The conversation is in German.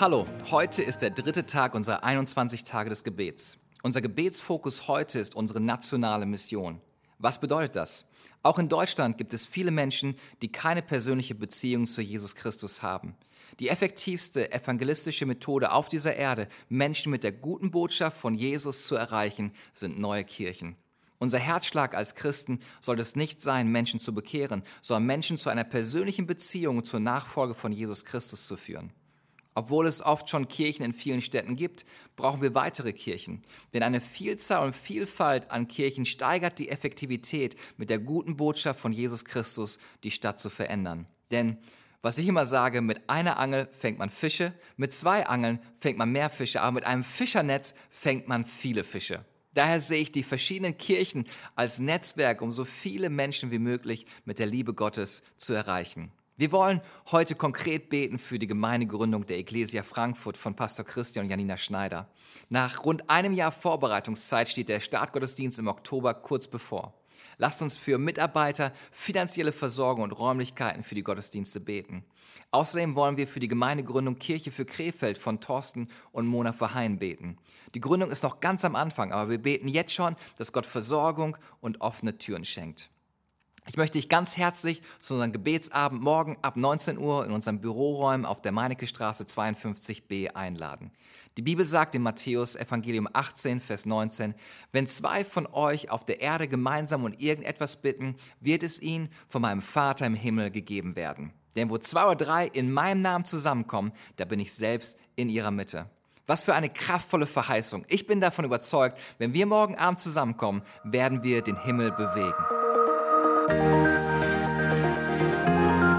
Hallo, heute ist der dritte Tag unserer 21 Tage des Gebets. Unser Gebetsfokus heute ist unsere nationale Mission. Was bedeutet das? Auch in Deutschland gibt es viele Menschen, die keine persönliche Beziehung zu Jesus Christus haben. Die effektivste evangelistische Methode auf dieser Erde, Menschen mit der guten Botschaft von Jesus zu erreichen, sind neue Kirchen. Unser Herzschlag als Christen soll es nicht sein, Menschen zu bekehren, sondern Menschen zu einer persönlichen Beziehung zur Nachfolge von Jesus Christus zu führen. Obwohl es oft schon Kirchen in vielen Städten gibt, brauchen wir weitere Kirchen. Denn eine Vielzahl und Vielfalt an Kirchen steigert die Effektivität, mit der guten Botschaft von Jesus Christus die Stadt zu verändern. Denn was ich immer sage, mit einer Angel fängt man Fische, mit zwei Angeln fängt man mehr Fische, aber mit einem Fischernetz fängt man viele Fische. Daher sehe ich die verschiedenen Kirchen als Netzwerk, um so viele Menschen wie möglich mit der Liebe Gottes zu erreichen. Wir wollen heute konkret beten für die Gemeindegründung der Ecclesia Frankfurt von Pastor Christian und Janina Schneider. Nach rund einem Jahr Vorbereitungszeit steht der Startgottesdienst im Oktober kurz bevor. Lasst uns für Mitarbeiter, finanzielle Versorgung und Räumlichkeiten für die Gottesdienste beten. Außerdem wollen wir für die Gemeindegründung Kirche für Krefeld von Thorsten und Mona Verheyen beten. Die Gründung ist noch ganz am Anfang, aber wir beten jetzt schon, dass Gott Versorgung und offene Türen schenkt. Ich möchte dich ganz herzlich zu unserem Gebetsabend morgen ab 19 Uhr in unseren Büroräumen auf der Meinecke Straße 52b einladen. Die Bibel sagt in Matthäus Evangelium 18, Vers 19, wenn zwei von euch auf der Erde gemeinsam um irgendetwas bitten, wird es ihnen von meinem Vater im Himmel gegeben werden. Denn wo zwei oder drei in meinem Namen zusammenkommen, da bin ich selbst in ihrer Mitte. Was für eine kraftvolle Verheißung. Ich bin davon überzeugt, wenn wir morgen Abend zusammenkommen, werden wir den Himmel bewegen. Thank you.